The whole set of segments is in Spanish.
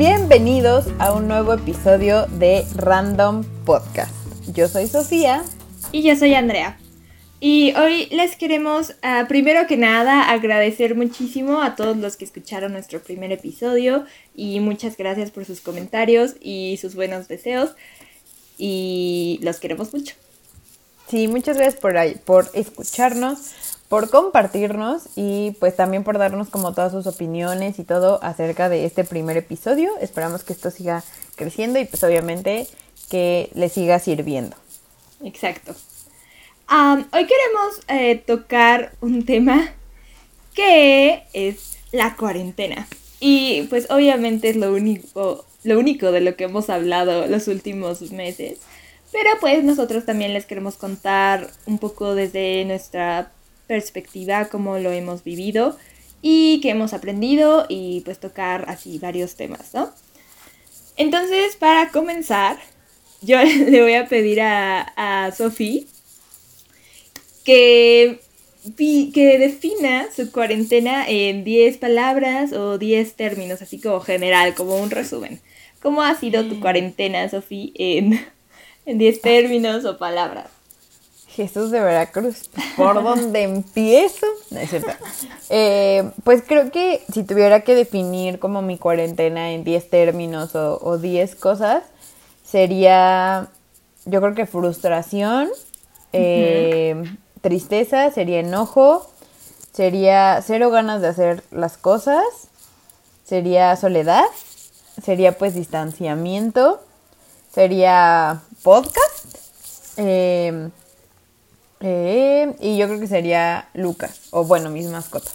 Bienvenidos a un nuevo episodio de Random Podcast. Yo soy Sofía. Y yo soy Andrea. Y hoy les queremos, ah, primero que nada, agradecer muchísimo a todos los que escucharon nuestro primer episodio y muchas gracias por sus comentarios y sus buenos deseos y los queremos mucho. Sí, muchas gracias por, por escucharnos, por compartirnos y pues también por darnos como todas sus opiniones y todo acerca de este primer episodio. Esperamos que esto siga creciendo y pues obviamente que le siga sirviendo. Exacto hoy queremos eh, tocar un tema que es la cuarentena. Y pues obviamente es lo único, lo único de lo que hemos hablado los últimos meses. Pero pues nosotros también les queremos contar un poco desde nuestra perspectiva cómo lo hemos vivido y qué hemos aprendido y pues tocar así varios temas, ¿no? Entonces, para comenzar, yo le voy a pedir a, a Sofía que, que defina su cuarentena en 10 palabras o 10 términos, así como general, como un resumen. ¿Cómo ha sido tu cuarentena, Sofía, en, en 10 términos o palabras? Jesús de Veracruz, ¿por dónde empiezo? No, es cierto. Eh, pues creo que si tuviera que definir como mi cuarentena en 10 términos o 10 cosas, sería, yo creo que frustración, eh, tristeza, sería enojo, sería cero ganas de hacer las cosas, sería soledad, sería pues distanciamiento, sería podcast em, eh, y yo creo que sería Lucas, o bueno, mis mascotas.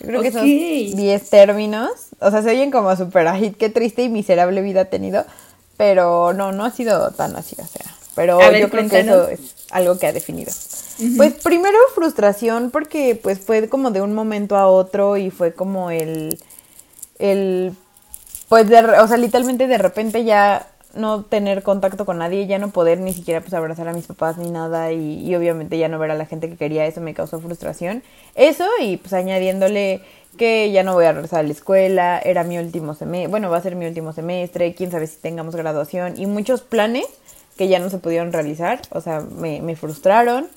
Yo creo que son 10 términos, o sea, se oyen como super hit, qué triste y miserable vida ha tenido, pero no, no ha sido tan así, o sea, pero yo creo que eso es algo que ha definido. Pues primero frustración porque pues fue como de un momento a otro y fue como el, el, pues de, o sea, literalmente de repente ya no tener contacto con nadie, ya no poder ni siquiera pues abrazar a mis papás ni nada y, obviamente ya no ver a la gente que quería, eso me causó frustración. Eso y pues añadiéndole que ya no voy a regresar a la escuela, era mi último semestre, bueno, va a ser mi último semestre, quién sabe si tengamos graduación y muchos planes que ya no se pudieron realizar, o sea, me, me frustraron.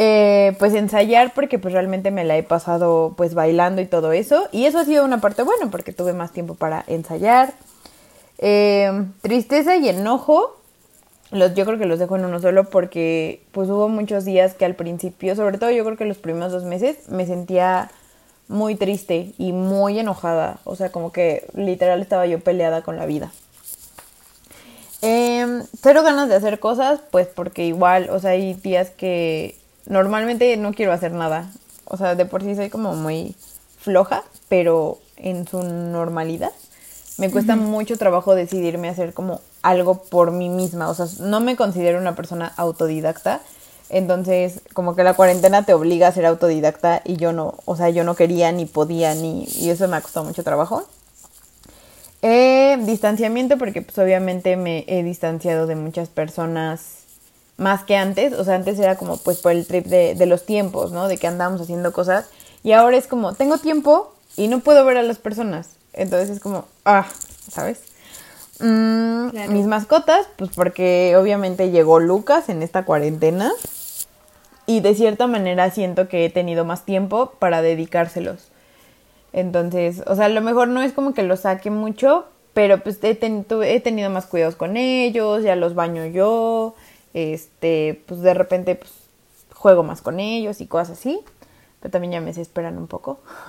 Eh, pues ensayar porque pues realmente me la he pasado pues bailando y todo eso y eso ha sido una parte buena porque tuve más tiempo para ensayar eh, tristeza y enojo los, yo creo que los dejo en uno solo porque pues hubo muchos días que al principio sobre todo yo creo que los primeros dos meses me sentía muy triste y muy enojada o sea como que literal estaba yo peleada con la vida eh, cero ganas de hacer cosas, pues porque igual, o sea, hay días que normalmente no quiero hacer nada. O sea, de por sí soy como muy floja, pero en su normalidad. Me cuesta mucho trabajo decidirme a hacer como algo por mí misma. O sea, no me considero una persona autodidacta. Entonces, como que la cuarentena te obliga a ser autodidacta y yo no, o sea, yo no quería ni podía ni, y eso me ha costado mucho trabajo. Eh, distanciamiento porque pues obviamente me he distanciado de muchas personas más que antes, o sea, antes era como pues por el trip de, los tiempos, ¿no? De que andábamos haciendo cosas y ahora es como, tengo tiempo y no puedo ver a las personas, entonces es como, ah, ¿sabes? Mm, mis mascotas, pues porque obviamente llegó Lucas en esta cuarentena y de cierta manera siento que he tenido más tiempo para dedicárselos. Entonces, o sea, a lo mejor no es como que los saque mucho, pero pues he, he tenido más cuidados con ellos, ya los baño yo, este, pues de repente pues, juego más con ellos y cosas así, pero también ya me desesperan un poco.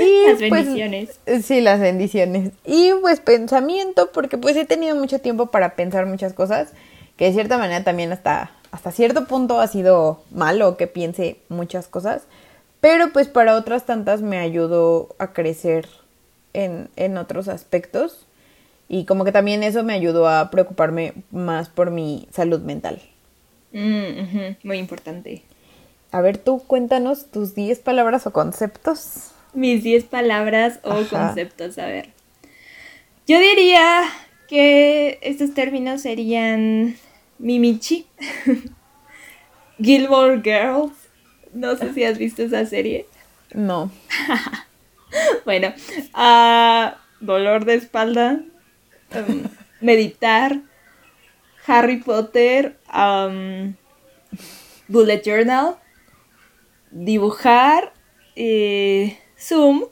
y, las pues, bendiciones. sí, las bendiciones. Y pues pensamiento, porque pues he tenido mucho tiempo para pensar muchas cosas, que de cierta manera también hasta, hasta cierto punto ha sido malo que piense muchas cosas, pero pues para otras tantas me ayudó a crecer en, en otros aspectos y como que también eso me ayudó a preocuparme más por mi salud mental. Mm, muy importante. A ver, tú cuéntanos tus 10 palabras o conceptos. Mis 10 palabras o conceptos, a ver. Yo diría que estos términos serían Mimichi, Gilmore Girls. No sé si has visto esa serie. No. bueno, ah, dolor de espalda, em, meditar, Harry Potter, bullet journal, dibujar, eh, Zoom,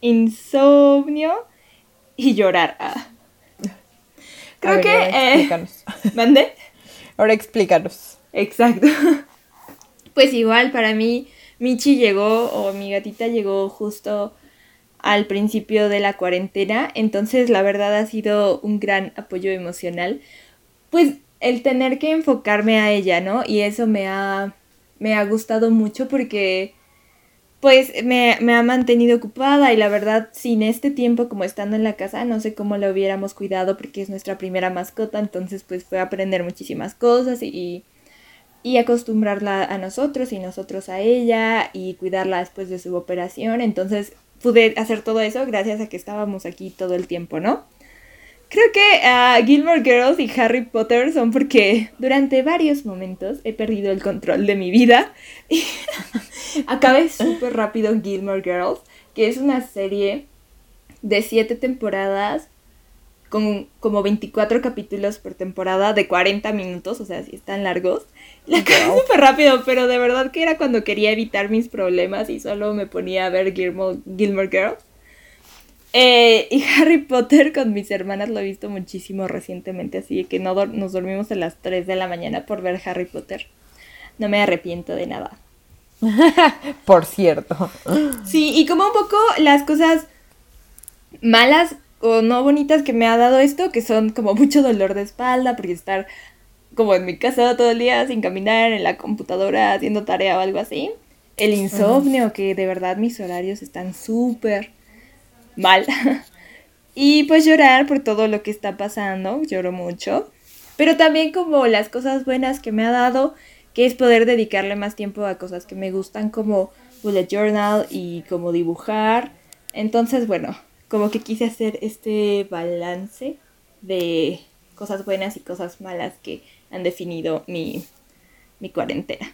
insomnio y llorar. Ah. Creo que... Eh, explícanos. ¿Mande? Ahora explícanos. Exacto. Pues igual para mí, Michi llegó, o mi gatita llegó justo al principio de la cuarentena, entonces la verdad ha sido un gran apoyo emocional. Pues el tener que enfocarme a ella, ¿no? Y eso me ha, me ha gustado mucho porque pues me, me, ha mantenido ocupada y la verdad sin este tiempo como estando en la casa no sé cómo la hubiéramos cuidado porque es nuestra primera mascota, entonces pues fue aprender muchísimas cosas y, y acostumbrarla a nosotros y nosotros a ella y cuidarla después de su operación, entonces pude hacer todo eso gracias a que estábamos aquí todo el tiempo, ¿no? Creo que uh, Gilmore Girls y Harry Potter son porque durante varios momentos he perdido el control de mi vida. Y acabé súper rápido Gilmore Girls, que es una serie de siete temporadas con como 24 capítulos por temporada de 40 minutos, o sea, si están largos. La acabé súper rápido, pero de verdad que era cuando quería evitar mis problemas y solo me ponía a ver Gilmore, Gilmore Girls. Eh, y Harry Potter con mis hermanas lo he visto muchísimo recientemente, así que no nos dormimos a las 3 de la mañana por ver Harry Potter. No me arrepiento de nada. por cierto. Sí, y como un poco las cosas malas o no bonitas que me ha dado esto, que son como mucho dolor de espalda, porque estar como en mi casa todo el día sin caminar en la computadora haciendo tarea o algo así. El insomnio, que de verdad mis horarios están súper mal. y pues llorar por todo lo que está pasando, lloro mucho. Pero también como las cosas buenas que me ha dado, que es poder dedicarle más tiempo a cosas que me gustan como bullet journal y como dibujar. Entonces, bueno, como que quise hacer este balance de cosas buenas y cosas malas que han definido mi, mi cuarentena.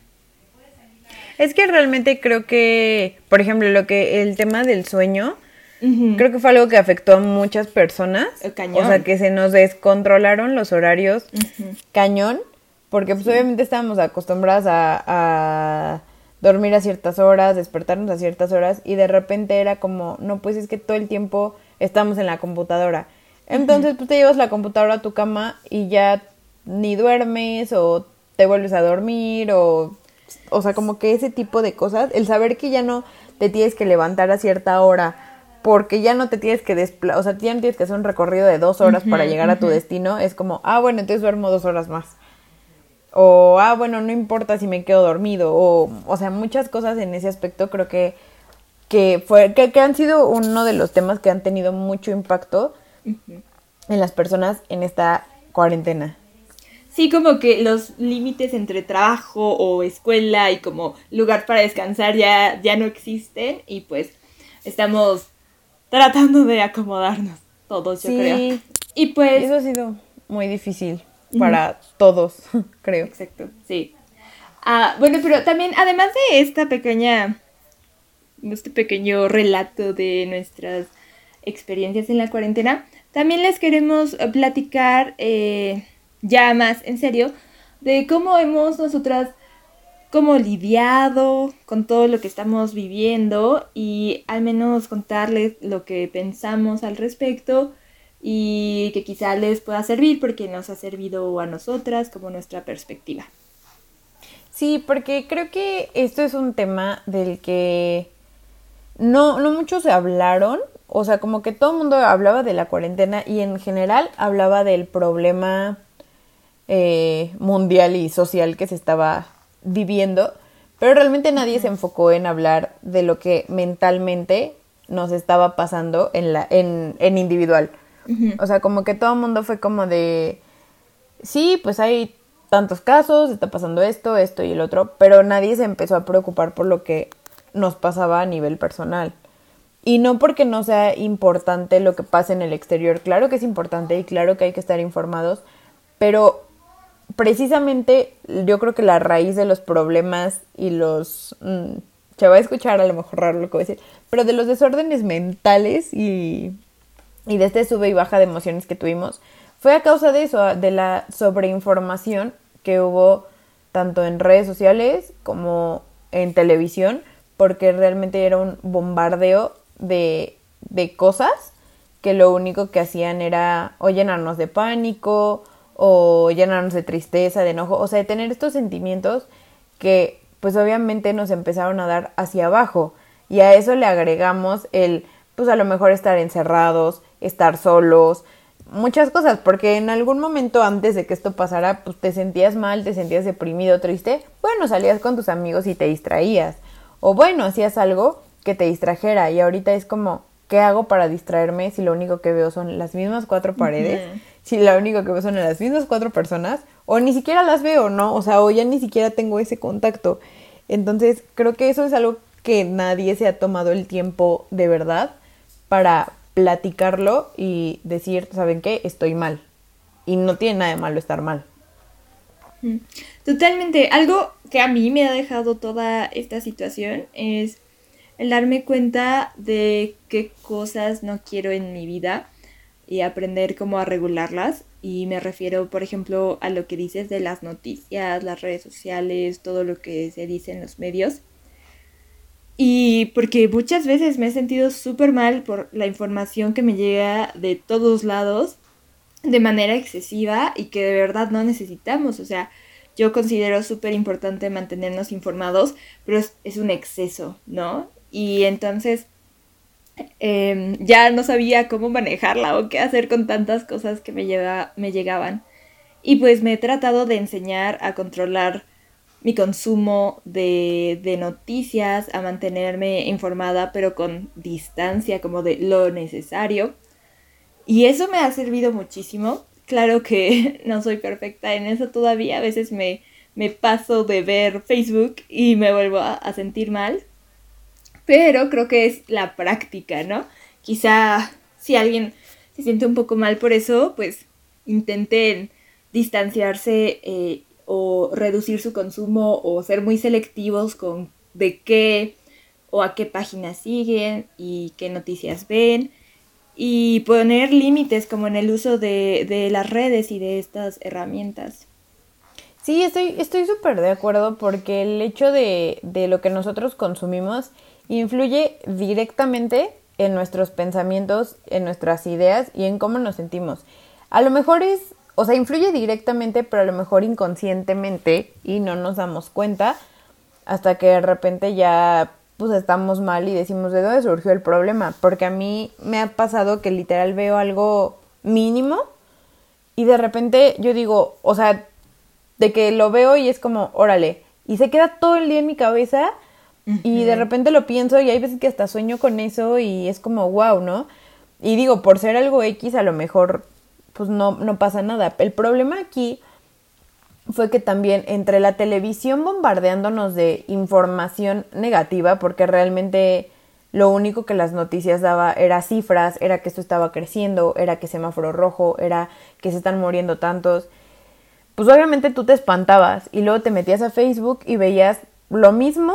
Es que realmente creo que, por ejemplo, lo que el tema del sueño, Creo que fue algo que afectó a muchas personas. O sea, que se nos descontrolaron los horarios. Cañón, porque pues obviamente estábamos acostumbradas a, dormir a ciertas horas, despertarnos a ciertas horas, y de repente era como, no, pues es que todo el tiempo estamos en la computadora. Entonces, pues te llevas la computadora a tu cama y ya ni duermes o te vuelves a dormir o... O sea, como que ese tipo de cosas, el saber que ya no te tienes que levantar a cierta hora porque ya no te tienes que desplazar, o sea, ya no tienes que hacer un recorrido de dos horas para llegar a tu destino, es como, ah, bueno, entonces duermo dos horas más. O, ah, bueno, no importa si me quedo dormido. O, o sea, muchas cosas en ese aspecto creo que, que, fue, que, han sido uno de los temas que han tenido mucho impacto en las personas en esta cuarentena. Sí, como que los límites entre trabajo o escuela y como lugar para descansar ya, ya no existen y pues estamos tratando de acomodarnos todos, yo creo. Y pues... Eso ha sido muy difícil para todos, creo. Exacto, sí. Ah, bueno, pero también, además de esta pequeña, este pequeño relato de nuestras experiencias en la cuarentena, también les queremos platicar eh, ya más en serio de cómo hemos nosotras como lidiado con todo lo que estamos viviendo y al menos contarles lo que pensamos al respecto y que quizá les pueda servir porque nos ha servido a nosotras como nuestra perspectiva. Sí, porque creo que esto es un tema del que no, no muchos se hablaron, o sea, como que todo el mundo hablaba de la cuarentena y en general hablaba del problema eh, mundial y social que se estaba viviendo, pero realmente nadie se enfocó en hablar de lo que mentalmente nos estaba pasando en, la, en, en individual. O sea, como que todo el mundo fue como de, sí, pues hay tantos casos, está pasando esto, esto y el otro, pero nadie se empezó a preocupar por lo que nos pasaba a nivel personal. Y no porque no sea importante lo que pasa en el exterior, claro que es importante y claro que hay que estar informados, pero precisamente yo creo que la raíz de los problemas y los mm, se va a escuchar a lo mejor raro lo que voy a decir, pero de los desórdenes mentales y, y de este sube y baja de emociones que tuvimos, fue a causa de eso, de la sobreinformación que hubo tanto en redes sociales como en televisión, porque realmente era un bombardeo de, de cosas que lo único que hacían era o llenarnos de pánico o llenarnos de tristeza, de enojo, o sea, de tener estos sentimientos que pues obviamente nos empezaron a dar hacia abajo. Y a eso le agregamos el pues a lo mejor estar encerrados, estar solos, muchas cosas, porque en algún momento antes de que esto pasara, pues te sentías mal, te sentías deprimido, triste, bueno, salías con tus amigos y te distraías, o bueno, hacías algo que te distrajera y ahorita es como, ¿qué hago para distraerme si lo único que veo son las mismas cuatro paredes? Si lo único que veo son las mismas cuatro personas, o ni siquiera las veo, ¿no? O sea, o ya ni siquiera tengo ese contacto. Entonces, creo que eso es algo que nadie se ha tomado el tiempo de verdad para platicarlo y decir, ¿saben qué? Estoy mal. Y no tiene nada de malo estar mal. Totalmente. Algo que a mí me ha dejado toda esta situación es el darme cuenta de qué cosas no quiero en mi vida y aprender cómo a regularlas. Y me refiero, por ejemplo, a lo que dices de las noticias, las redes sociales, todo lo que se dice en los medios. Y porque muchas veces me he sentido súper mal por la información que me llega de todos lados de manera excesiva y que de verdad no necesitamos. O sea, yo considero súper importante mantenernos informados, pero es, es, un exceso, ¿no? y entonces em, ya no sabía cómo manejarla o qué hacer con tantas cosas que me, lleva, me llegaban. Y pues me he tratado de enseñar a controlar mi consumo de, de, noticias, a mantenerme informada, pero con distancia, como de lo necesario. Y eso me ha servido muchísimo. Claro que no soy perfecta en eso todavía. A veces me, me paso de ver Facebook y me vuelvo a, a sentir mal pero creo que es la práctica, ¿no? Quizá si alguien se siente un poco mal por eso, pues intenten distanciarse eh, o reducir su consumo o ser muy selectivos con de qué o a qué páginas siguen y qué noticias ven y poner límites como en el uso de, de las redes y de estas herramientas. Sí, estoy estoy súper de acuerdo porque el hecho de, de lo que nosotros consumimos influye directamente en nuestros pensamientos, en nuestras ideas y en cómo nos sentimos. A lo mejor es, o sea, influye directamente, pero a lo mejor inconscientemente y no nos damos cuenta hasta que de repente ya pues estamos mal y decimos de dónde surgió el problema, porque a mí me ha pasado que literal veo algo mínimo y de repente yo digo, o sea, de que lo veo y es como, órale, y se queda todo el día en mi cabeza y de repente lo pienso y hay veces que hasta sueño con eso y es como wow, ¿no? Y digo, por ser algo X a lo mejor pues no, no pasa nada. El problema aquí fue que también entre la televisión bombardeándonos de información negativa, porque realmente lo único que las noticias daba era cifras, era que esto estaba creciendo, era que semáforo rojo, era que se están muriendo tantos, pues obviamente tú te espantabas y luego te metías a Facebook y veías lo mismo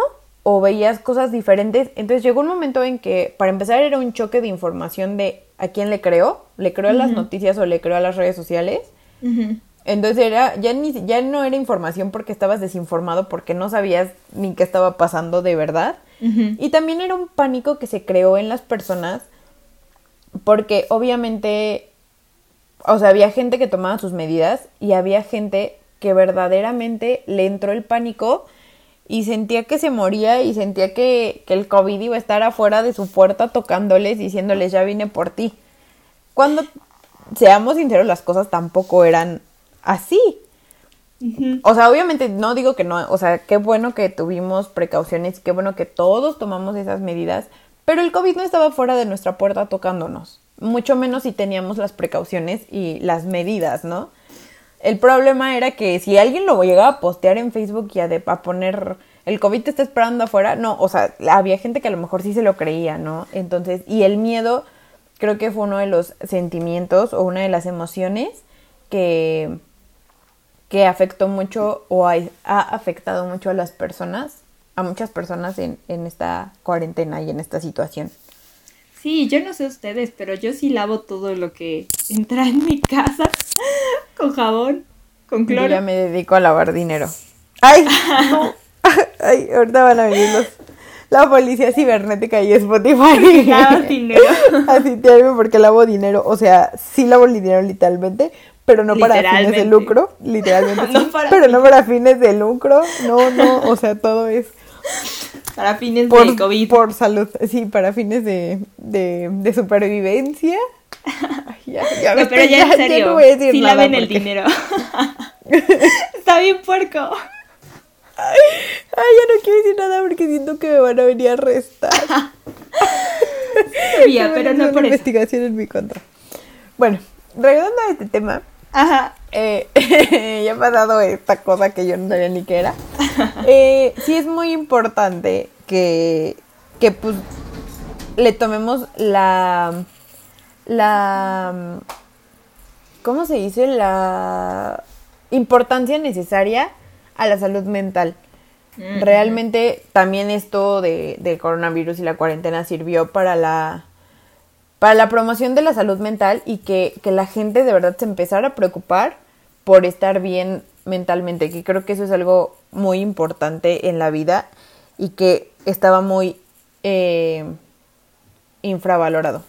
o veías cosas diferentes. Entonces llegó un momento en que, para empezar, era un choque de información de a quién le creo. ¿Le creo a las noticias o le creo a las redes sociales? Entonces era, ya, ni, ya no era información porque estabas desinformado, porque no sabías ni qué estaba pasando de verdad. Y también era un pánico que se creó en las personas, porque obviamente, o sea, había gente que tomaba sus medidas y había gente que verdaderamente le entró el pánico y sentía que se moría y sentía que, el COVID iba a estar afuera de su puerta tocándoles, diciéndoles ya vine por ti. Cuando, seamos sinceros, las cosas tampoco eran así. O sea, obviamente no digo que no, o sea, qué bueno que tuvimos precauciones, qué bueno que todos tomamos esas medidas, pero el COVID no estaba fuera de nuestra puerta tocándonos, mucho menos si teníamos las precauciones y las medidas, ¿no? El problema era que si alguien lo llegaba a postear en Facebook y a, de, a poner el COVID te está esperando afuera, no, o sea, había gente que a lo mejor sí se lo creía, ¿no? Entonces, y el miedo creo que fue uno de los sentimientos o una de las emociones que, que afectó mucho o ha, ha afectado mucho a las personas a muchas personas en, en esta cuarentena y en esta situación. Sí, yo no sé ustedes, pero yo sí lavo todo lo que entra en mi casa con jabón, con cloro. Yo ya me dedico a lavar dinero. ¡Ay! Ay, ahorita van a venir los, la policía cibernética y Spotify. Lavas dinero. Así porque lavo dinero. O sea, sí lavo el dinero literalmente, pero no para fines de lucro. Literalmente. sí, pero no para fines de lucro. No, no. O sea, todo es para fines de COVID. Por salud, sí, para fines de, de, de supervivencia. ya, ya pero ya, en serio, no sí laven el dinero. Está bien puerco. Ay, ya no quiero decir nada porque siento que me van a venir a arrestar. Ya, pero no por investigación en mi contra. Bueno, regresando a este tema. Ajá. Eh, ya ha pasado esta cosa que yo no sabía ni qué era. Eh, sí es muy importante que, que pues le tomemos la la ¿cómo se dice? la importancia necesaria a la salud mental. Realmente también esto de, del coronavirus y la cuarentena sirvió para la para la promoción de la salud mental y que, que la gente de verdad se empezara a preocupar por estar bien mentalmente, que creo que eso es algo muy importante en la vida y que estaba muy eh, infravalorado.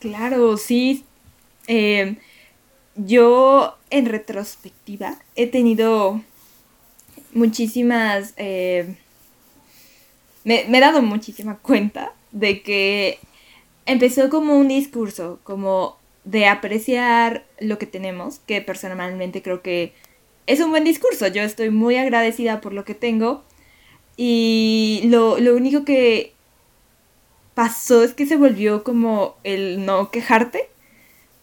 Claro, sí. Eh, yo en retrospectiva he tenido muchísimas... Eh, me, me, he dado muchísima cuenta de que empezó como un discurso, como de apreciar lo que tenemos, que personalmente creo que es un buen discurso. Yo estoy muy agradecida por lo que tengo. Y lo, lo único que pasó es que se volvió como el no quejarte.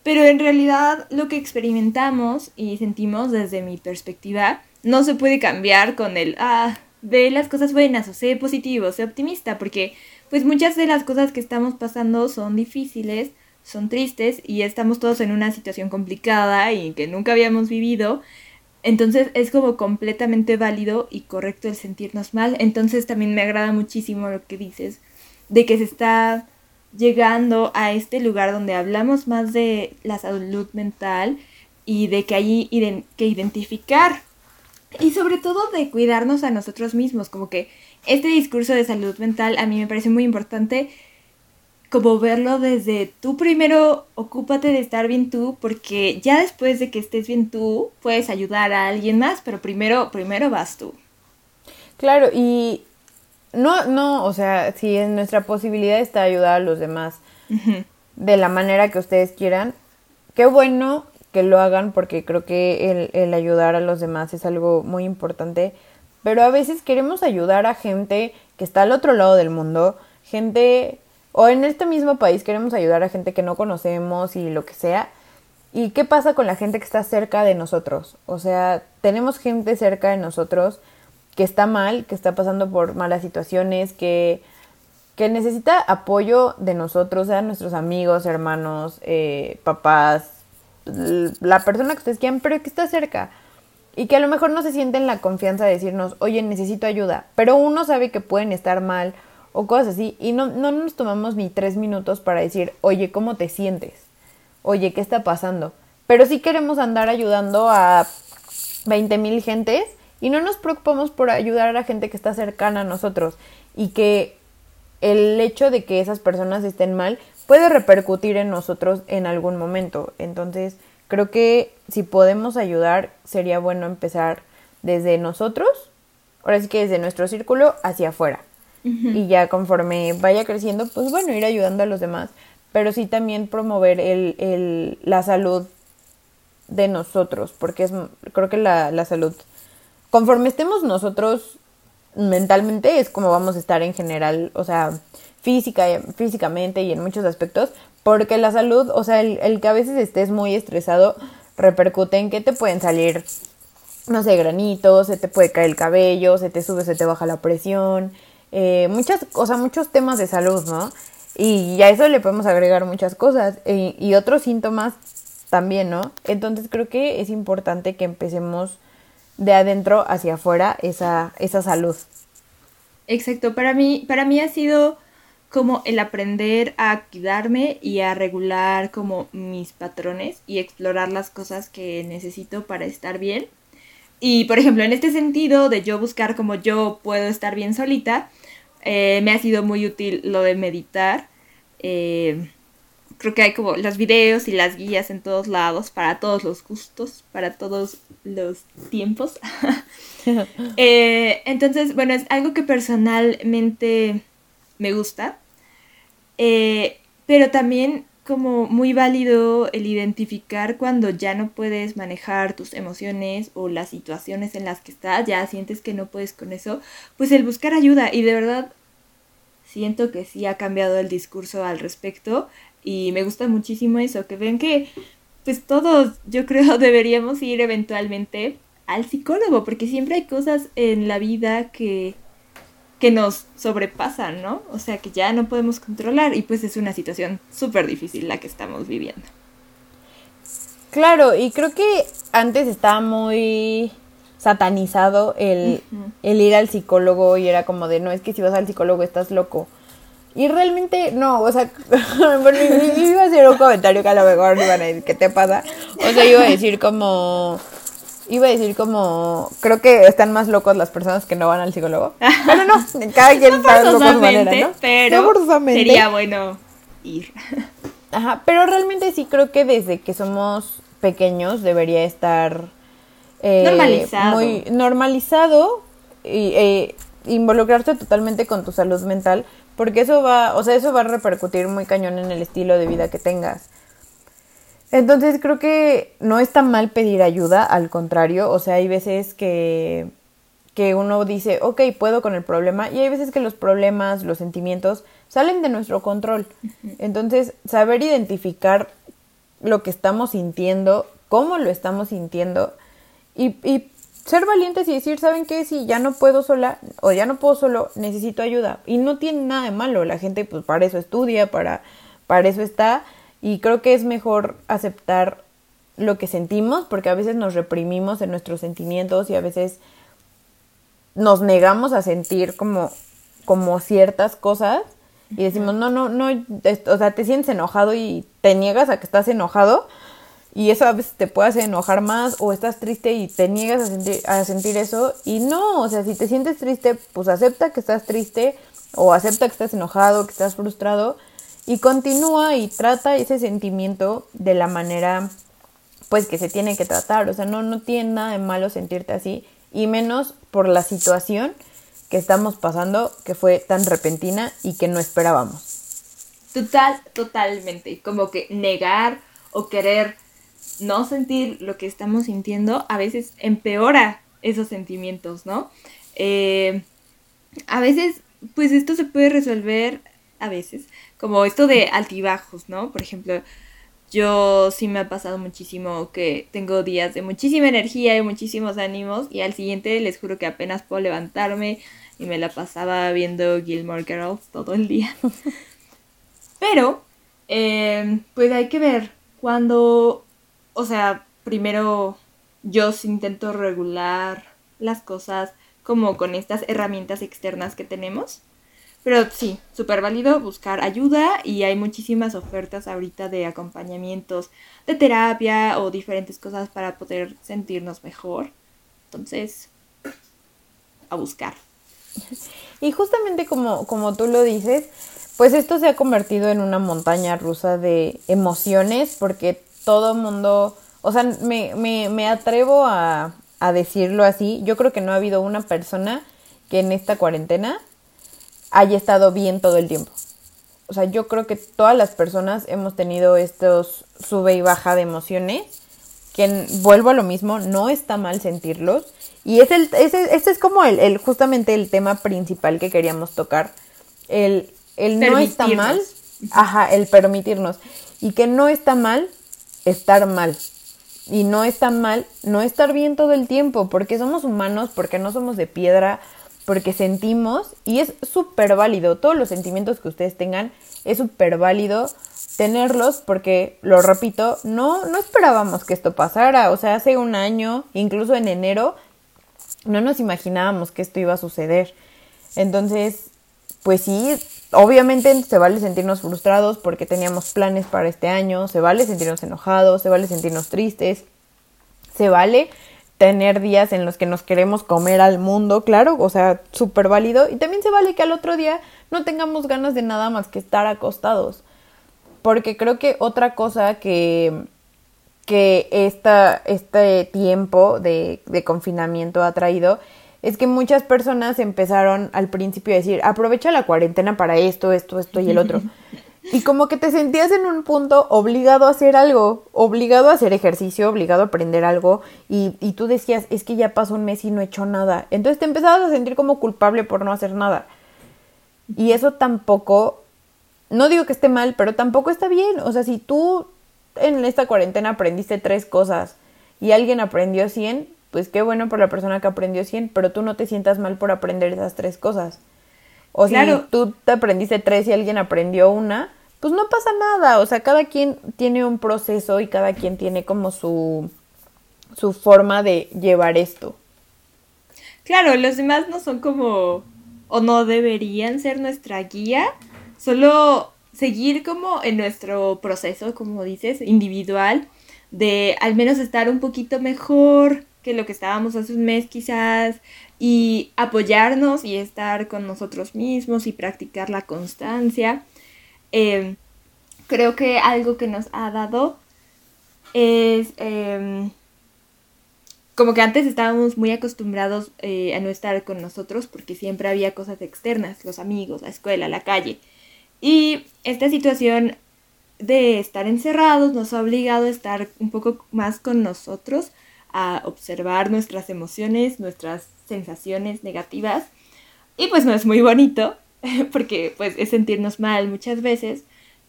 Pero en realidad lo que experimentamos y sentimos desde mi perspectiva no se puede cambiar con el, ah, ve las cosas buenas o sé positivo, sé optimista, porque pues muchas de las cosas que estamos pasando son difíciles, son tristes y estamos todos en una situación complicada y que nunca habíamos vivido. Entonces es como completamente válido y correcto el sentirnos mal. Entonces también me agrada muchísimo lo que dices de que se está llegando a este lugar donde hablamos más de la salud mental y de que hay que identificar y sobre todo de cuidarnos a nosotros mismos, como que este discurso de salud mental a mí me parece muy importante como verlo desde tú primero ocúpate de estar bien tú, porque ya después de que estés bien tú, puedes ayudar a alguien más, pero primero, primero vas tú. Claro, y no, no, o sea, si en nuestra posibilidad está ayudar a los demás de la manera que ustedes quieran, qué bueno que lo hagan porque creo que el, el ayudar a los demás es algo muy importante, pero a veces queremos ayudar a gente que está al otro lado del mundo, gente o en este mismo país queremos ayudar a gente que no conocemos y lo que sea. ¿Y qué pasa con la gente que está cerca de nosotros? O sea, tenemos gente cerca de nosotros que está mal, que está pasando por malas situaciones, que, que necesita apoyo de nosotros, sean nuestros amigos, hermanos, eh, papás, la persona que ustedes quieran, pero que está cerca. Y que a lo mejor no se sienten la confianza de decirnos, oye, necesito ayuda. Pero uno sabe que pueden estar mal o cosas así. Y no, no nos tomamos ni tres minutos para decir, oye, ¿cómo te sientes? Oye, ¿qué está pasando? Pero sí queremos andar ayudando a 20 mil gentes y no nos preocupamos por ayudar a la gente que está cercana a nosotros y que el hecho de que esas personas estén mal puede repercutir en nosotros en algún momento. Entonces, creo que si podemos ayudar, sería bueno empezar desde nosotros, ahora sí que desde nuestro círculo hacia afuera. Y ya conforme vaya creciendo, pues bueno, ir ayudando a los demás, pero sí también promover el, el, la salud de nosotros, porque es, creo que la, la salud, conforme estemos nosotros mentalmente, es como vamos a estar en general, o sea, física, físicamente y en muchos aspectos, porque la salud, o sea, el, el que a veces estés muy estresado, repercute en que te pueden salir, no sé, granitos, se te puede caer el cabello, se te sube, se te baja la presión, eh, muchas cosas, muchos temas de salud, ¿no? Y a eso le podemos agregar muchas cosas e, y otros síntomas también, ¿no? Entonces creo que es importante que empecemos de adentro hacia afuera esa, esa salud. Exacto, para mí, para mí ha sido como el aprender a cuidarme y a regular como mis patrones y explorar las cosas que necesito para estar bien. Y por ejemplo, en este sentido de yo buscar como yo puedo estar bien solita, eh, me ha sido muy útil lo de meditar. Eh, creo que hay como los videos y las guías en todos lados, para todos los gustos, para todos los tiempos. Eh, entonces, bueno, es algo que personalmente me gusta, eh, pero también como muy válido el identificar cuando ya no puedes manejar tus emociones o las situaciones en las que estás, ya sientes que no puedes con eso, pues el buscar ayuda. Y de verdad siento que sí ha cambiado el discurso al respecto y me gusta muchísimo eso, que ven que pues todos yo creo deberíamos ir eventualmente al psicólogo, porque siempre hay cosas en la vida que, que nos sobrepasan, ¿no? O sea, que ya no podemos controlar y pues es una situación súper difícil la que estamos viviendo. Claro, y creo que antes estaba muy satanizado el, el ir al psicólogo y era como de, no, es que si vas al psicólogo estás loco. Y realmente no, o sea, bueno, iba a hacer un comentario que a lo mejor iban a decir, ¿qué te pasa? O sea, iba a decir como, iba a decir como, creo que están más locos las personas que no van al psicólogo. Pero no, cada quien no sabe su manera, ¿no? Pero sería bueno ir. Ajá, pero realmente sí creo que desde que somos pequeños debería estar eh, normalizado. Muy normalizado y eh, involucrarte totalmente con tu salud mental porque eso va, o sea, eso va a repercutir muy cañón en el estilo de vida que tengas. Entonces creo que no está mal pedir ayuda, al contrario, o sea, hay veces que, que uno dice, ok, puedo con el problema, y hay veces que los problemas, los sentimientos salen de nuestro control. Entonces, saber identificar lo que estamos sintiendo, cómo lo estamos sintiendo, y, y ser valientes y decir, ¿saben qué? Si ya no puedo sola o ya no puedo solo, necesito ayuda. Y no tiene nada de malo, la gente pues para eso estudia, para, para eso está. Y creo que es mejor aceptar lo que sentimos, porque a veces nos reprimimos en nuestros sentimientos y a veces nos negamos a sentir como, como ciertas cosas y decimos, no, no, no, o sea, te sientes enojado y te niegas a que estás enojado y eso a veces te puede hacer enojar más o estás triste y te niegas a sentir, a sentir eso y no, o sea, si te sientes triste, pues acepta que estás triste o acepta que estás enojado, que estás frustrado y continúa y trata ese sentimiento de la manera pues que se tiene que tratar, o sea, no, no tiene nada de malo sentirte así y menos por la situación que estamos pasando que fue tan repentina y que no esperábamos. Total, totalmente, como que negar o querer no sentir lo que estamos sintiendo a veces empeora esos sentimientos, ¿no? Eh, a veces, pues esto se puede resolver, a veces, como esto de altibajos, ¿no? Por ejemplo, yo sí me ha pasado muchísimo que tengo días de muchísima energía y muchísimos ánimos y al siguiente les juro que apenas puedo levantarme y me la pasaba viendo Gilmore Girls todo el día. Pero, eh, pues hay que ver, cuando o sea, primero yo intento regular las cosas como con estas herramientas externas que tenemos. Pero sí, súper válido buscar ayuda y hay muchísimas ofertas ahorita de acompañamientos de terapia o diferentes cosas para poder sentirnos mejor. Entonces, a buscar. Y justamente como, como tú lo dices, pues esto se ha convertido en una montaña rusa de emociones porque todo mundo, o sea, me, me, me atrevo a, a decirlo así, yo creo que no ha habido una persona que en esta cuarentena haya estado bien todo el tiempo. O sea, yo creo que todas las personas hemos tenido estos sube y baja de emociones, que vuelvo a lo mismo, no está mal sentirlos. Y es el, ese, este es como el, el, justamente el tema principal que queríamos tocar. El, el no está mal, ajá, el permitirnos. Y que no está mal estar mal. Y no está mal no estar bien todo el tiempo, porque somos humanos, porque no somos de piedra, porque sentimos y es súper válido. Todos los sentimientos que ustedes tengan es súper válido tenerlos porque, lo repito, no, no esperábamos que esto pasara. O sea, hace un año, incluso en enero, no nos imaginábamos que esto iba a suceder. Entonces, pues sí, obviamente se vale sentirnos frustrados porque teníamos planes para este año, se vale sentirnos enojados, se vale sentirnos tristes, se vale tener días en los que nos queremos comer al mundo, claro, o sea, súper válido. Y también se vale que al otro día no tengamos ganas de nada más que estar acostados. Porque creo que otra cosa que, que esta, este tiempo de, de confinamiento ha traído es que muchas personas empezaron al principio a decir, aprovecha la cuarentena para esto, esto, esto y el otro. Y como que te sentías en un punto obligado a hacer algo, obligado a hacer ejercicio, obligado a aprender algo, y, y tú decías, es que ya pasó un mes y no he hecho nada. Entonces te empezabas a sentir como culpable por no hacer nada. Y eso tampoco, no digo que esté mal, pero tampoco está bien. O sea, si tú en esta cuarentena aprendiste tres cosas y alguien aprendió cien, pues qué bueno por la persona que aprendió cien, pero tú no te sientas mal por aprender esas tres cosas. O si tú te aprendiste tres y alguien aprendió una, pues no pasa nada. O sea, cada quien tiene un proceso y cada quien tiene como su, su forma de llevar esto. Claro, los demás no son como, o no deberían ser nuestra guía, solo seguir como en nuestro proceso, como dices, individual, de al menos estar un poquito mejor que lo que estábamos hace un mes quizás, y apoyarnos y estar con nosotros mismos y practicar la constancia. Em, creo que algo que nos ha dado es em, como que antes estábamos muy acostumbrados eh, a no estar con nosotros porque siempre había cosas externas, los amigos, la escuela, la calle. Y esta situación de estar encerrados nos ha obligado a estar un poco más con nosotros, a observar nuestras emociones, nuestras sensaciones negativas. Y pues no es muy bonito, porque pues es sentirnos mal muchas veces,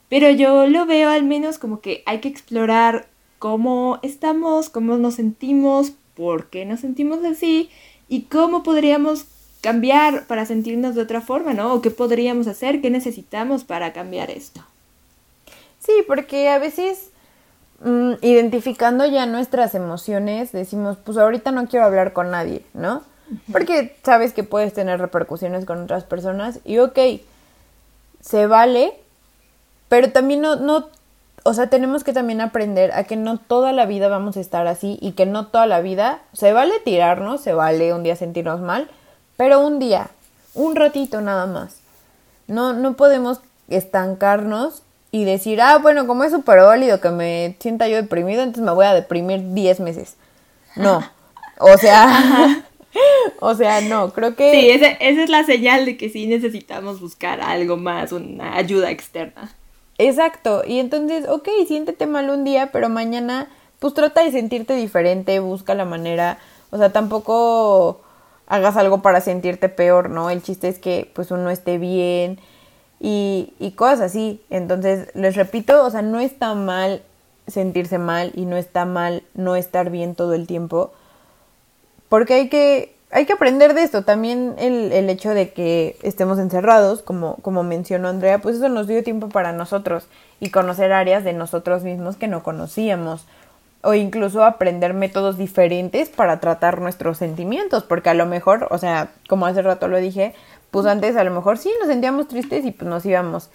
pero yo lo veo al menos como que hay que explorar cómo estamos, cómo nos sentimos, por qué nos sentimos así y cómo podríamos cambiar para sentirnos de otra forma, ¿no? O qué podríamos hacer, qué necesitamos para cambiar esto. Sí, porque a veces mm, identificando ya nuestras emociones decimos, pues ahorita no quiero hablar con nadie, ¿no? Porque sabes que puedes tener repercusiones con otras personas y ok, se vale, pero también no, no, o sea, tenemos que también aprender a que no toda la vida vamos a estar así y que no toda la vida, se vale tirarnos, se vale un día sentirnos mal, pero un día, un ratito nada más. No, no podemos estancarnos y decir, ah, bueno, como es súper válido que me sienta yo deprimido, entonces me voy a deprimir 10 meses. No. O sea, o sea, no, creo que... Sí, esa, es la señal de que sí necesitamos buscar algo más, una ayuda externa. Exacto, y entonces, ok, siéntete mal un día, pero mañana, pues trata de sentirte diferente, busca la manera, o sea, tampoco hagas algo para sentirte peor, ¿no? El chiste es que, pues, uno esté bien y, y cosas así. Entonces, les repito, o sea, no está mal sentirse mal y no está mal no estar bien todo el tiempo porque hay que, hay que aprender de esto. También el, el hecho de que estemos encerrados, como, como mencionó Andrea, pues eso nos dio tiempo para nosotros y conocer áreas de nosotros mismos que no conocíamos. O incluso aprender métodos diferentes para tratar nuestros sentimientos, porque a lo mejor, o sea, como hace rato lo dije, pues antes a lo mejor sí nos sentíamos tristes y pues nos íbamos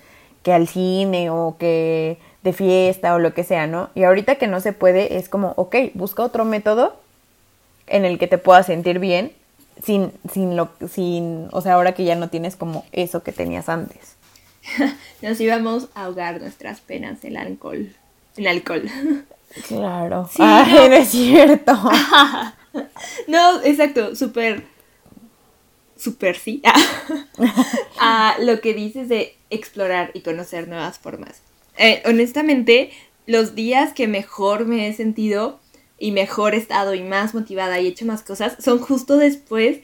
que al cine o que de fiesta o lo que sea, ¿no? Y ahorita que no se puede es como, ok, busca otro método en el que te puedas sentir bien sin, sin lo, sin, o sea, ahora que ya no tienes como eso que tenías antes. Nos íbamos a ahogar nuestras penas en alcohol, en alcohol. Claro. Sí, Ay, no. es cierto. no, exacto, súper, súper sí. a lo que dices de explorar y conocer nuevas formas. Eh, honestamente, los días que mejor me he sentido y mejor estado y más motivada y he hecho más cosas son justo después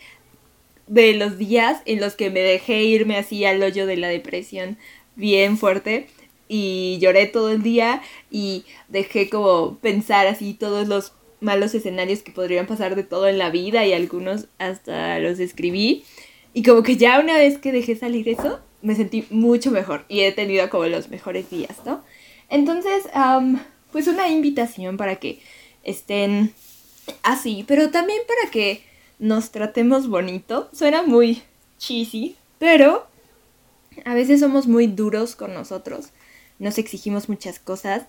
de los días en los que me dejé irme así al hoyo de la depresión bien fuerte y lloré todo el día y dejé como pensar así todos los malos escenarios que podrían pasar de todo en la vida y algunos hasta los escribí y como que ya una vez que dejé salir eso me sentí mucho mejor y he tenido como los mejores días, ¿no? Entonces, pues una invitación para que estén así, pero también para que nos tratemos bonito. Suena muy cheesy, pero a veces somos muy duros con nosotros. Nos exigimos muchas cosas,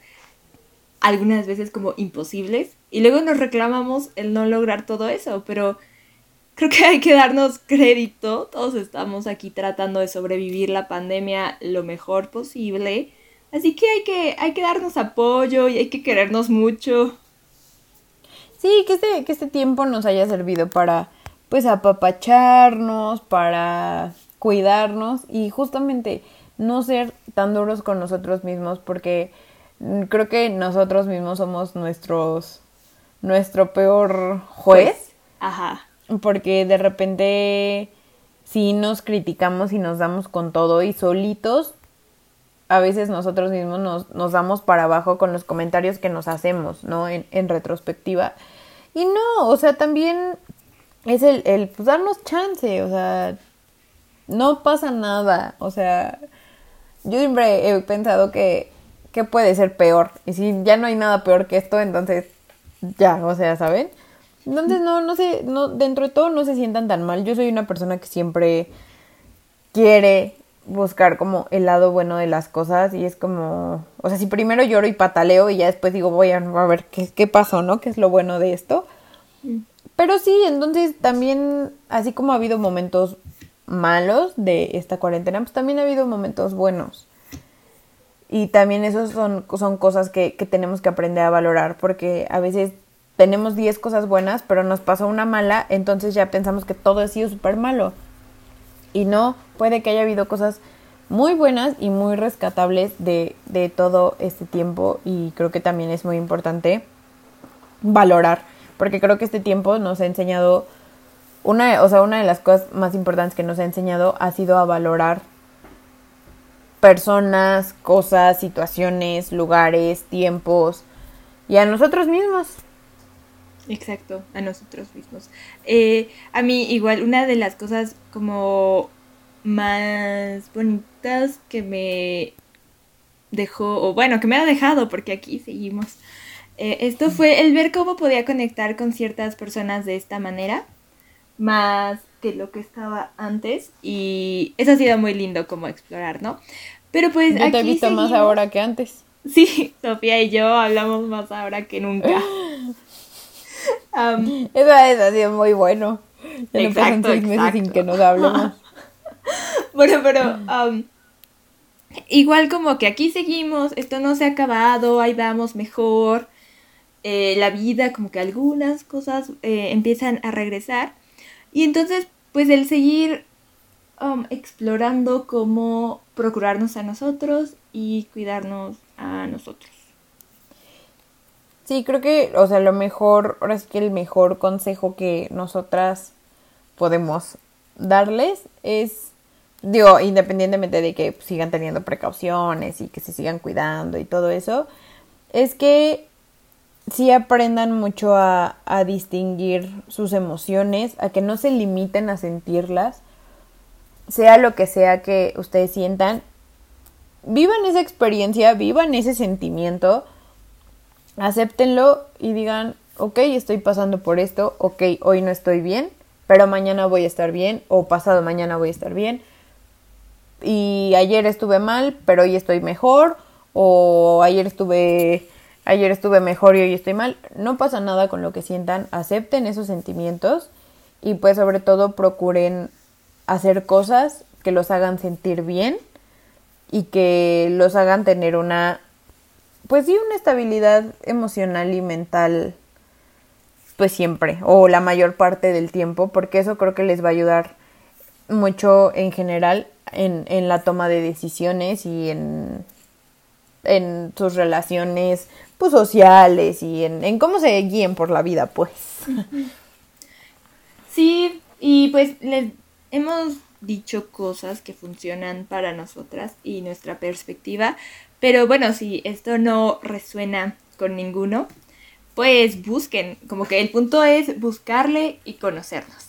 algunas veces como imposibles, y luego nos reclamamos el no lograr todo eso, pero creo que hay que darnos crédito. Todos estamos aquí tratando de sobrevivir la pandemia lo mejor posible. Así que hay que, hay que darnos apoyo y hay que querernos mucho. Sí, que este, que este tiempo nos haya servido para, pues, apapacharnos, para cuidarnos y justamente no ser tan duros con nosotros mismos porque creo que nosotros mismos somos nuestros nuestro peor juez. Pues, ajá. Porque de repente si nos criticamos y nos damos con todo y solitos a veces nosotros mismos nos, nos damos para abajo con los comentarios que nos hacemos, ¿no? En, en retrospectiva. Y no, o sea, también es el, el pues, darnos chance, o sea, no pasa nada, o sea, yo siempre he pensado que, que puede ser peor, y si ya no hay nada peor que esto, entonces ya, o sea, ¿saben? Entonces no, no sé, no, dentro de todo no se sientan tan mal, yo soy una persona que siempre quiere buscar como el lado bueno de las cosas y es como, o sea, si primero lloro y pataleo y ya después digo, voy a, ver qué, qué pasó, ¿no? ¿Qué es lo bueno de esto? Mm. Pero sí, entonces también, así como ha habido momentos malos de esta cuarentena, pues también ha habido momentos buenos. Y también esos son, son cosas que, que tenemos que aprender a valorar porque a veces tenemos 10 cosas buenas, pero nos pasó una mala, entonces ya pensamos que todo ha sido súper malo. Y no, puede que haya habido cosas muy buenas y muy rescatables de, de todo este tiempo y creo que también es muy importante valorar, porque creo que este tiempo nos ha enseñado una, o sea, una de las cosas más importantes que nos ha enseñado ha sido a valorar personas, cosas, situaciones, lugares, tiempos y a nosotros mismos. Exacto, a nosotros mismos. Eh, a mí igual una de las cosas como más bonitas que me dejó, o bueno, que me ha dejado, porque aquí seguimos, eh, esto fue el ver cómo podía conectar con ciertas personas de esta manera, más que lo que estaba antes, y eso ha sido muy lindo como explorar, ¿no? Pero pues... Yo te he visto más ahora que antes. Sí, Sofía y yo hablamos más ahora que nunca. Eso ha sido muy bueno. Ya exacto, seis meses sin que nos hablemos. bueno, pero igual como que aquí seguimos, esto no se ha acabado, ahí vamos mejor. Eh, la vida, como que algunas cosas eh, empiezan a regresar. Y entonces, pues el seguir explorando cómo procurarnos a nosotros y cuidarnos a nosotros. Sí, creo que, o sea, lo mejor, ahora sí que el mejor consejo que nosotras podemos darles es, digo, independientemente de que sigan teniendo precauciones y que se sigan cuidando y todo eso, es que sí aprendan mucho a, a distinguir sus emociones, a que no se limiten a sentirlas, sea lo que sea que ustedes sientan, vivan esa experiencia, vivan ese sentimiento, acéptenlo y digan, ok, estoy pasando por esto, ok, hoy no estoy bien, pero mañana voy a estar bien o pasado mañana voy a estar bien. Y ayer estuve mal, pero hoy estoy mejor o ayer estuve ayer estuve mejor y hoy estoy mal. No pasa nada con lo que sientan, acepten esos sentimientos y pues sobre todo procuren hacer cosas que los hagan sentir bien y que los hagan tener una pues sí, una estabilidad emocional y mental, pues siempre, o la mayor parte del tiempo, porque eso creo que les va a ayudar mucho en general en, en la toma de decisiones y en, en sus relaciones pues, sociales y en, en cómo se guíen por la vida, pues. Sí, y pues les hemos dicho cosas que funcionan para nosotras y nuestra perspectiva, pero bueno, si esto no resuena con ninguno, pues busquen, como que el punto es buscarle y conocernos.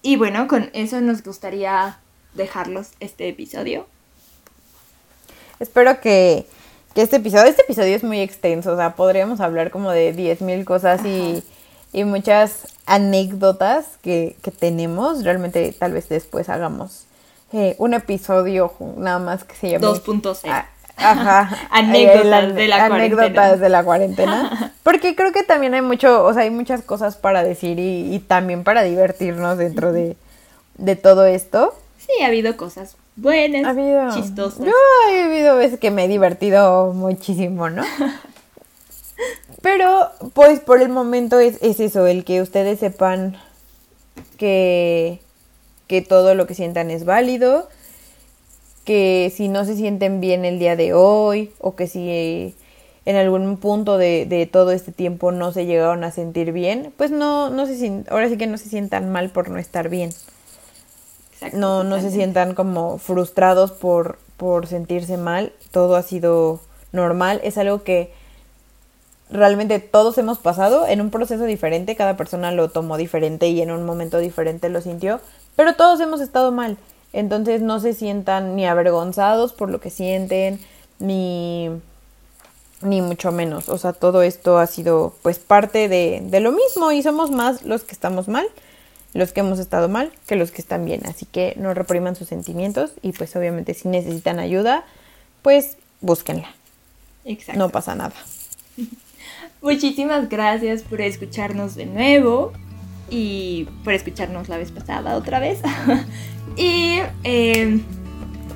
Y bueno, con eso nos gustaría dejarlos este episodio. Espero que, que este episodio, este episodio es muy extenso, o sea, podríamos hablar como de 10.000 cosas y, y muchas anécdotas que, que tenemos. Realmente tal vez después hagamos eh, un episodio nada más que se llame 2.0. Ajá. anécdotas de la anécdotas cuarentena. de la cuarentena. Porque creo que también hay mucho, o sea, hay muchas cosas para decir y, y también para divertirnos dentro de, de todo esto. Sí, ha habido cosas buenas, Ha habido. chistosas. Yo he habido veces que me he divertido muchísimo, ¿no? Pero, pues por el momento es, es eso, el que ustedes sepan que, que todo lo que sientan es válido, que si no se sienten bien el día de hoy, o que si eh, en algún punto de, de todo este tiempo no se llegaron a sentir bien, pues no, no se ahora sí que no se sientan mal por no estar bien Exacto, no, no se sientan como frustrados por, por sentirse mal. Todo ha sido normal. Es algo que realmente todos hemos pasado en un proceso diferente. Cada persona lo tomó diferente y en un momento diferente lo sintió. Pero todos hemos estado mal. Entonces no se sientan ni avergonzados por lo que sienten, ni, ni mucho menos. O sea, todo esto ha sido pues parte de, de lo mismo y somos más los que estamos mal los que hemos estado mal que los que están bien. Así que no repriman sus sentimientos y pues obviamente si necesitan ayuda, pues búsquenla. Exacto. No pasa nada. Muchísimas gracias por escucharnos de nuevo y por escucharnos la vez pasada otra vez. y eh,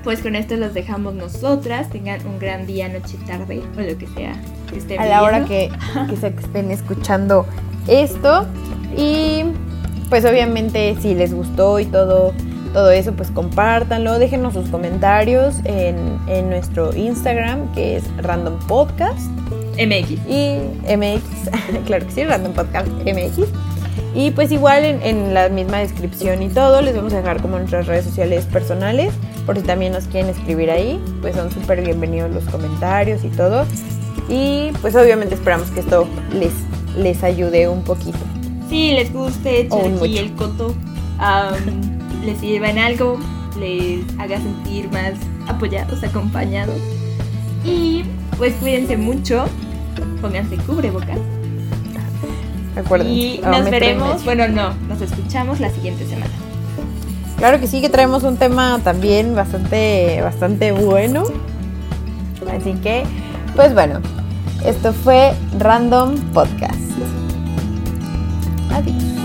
pues con esto los dejamos nosotras. Tengan un gran día, noche, tarde o lo que sea que estén A la hora que, que se estén escuchando esto. Y pues obviamente si les gustó y todo, todo eso, pues compártanlo. Déjenos sus comentarios en, en nuestro Instagram que es Random Podcast. MX. y MX, claro que sí, Random Podcast MX. Y pues igual en, en la misma descripción y todo, les vamos a dejar como nuestras redes sociales personales, por si también nos quieren escribir ahí, pues son súper bienvenidos los comentarios y todo. Y pues obviamente esperamos que esto les, les ayude un poquito. Si les guste echar aquí el coto, les sirva en algo, les haga sentir más apoyados, acompañados. Y pues cuídense mucho, pónganse cubrebocas. Recuerden. Y a nos veremos, bueno, no, nos escuchamos la siguiente semana. Claro que sí, que traemos un tema también bastante, bastante bueno. Así que, pues bueno, esto fue Random Podcast. Adiós.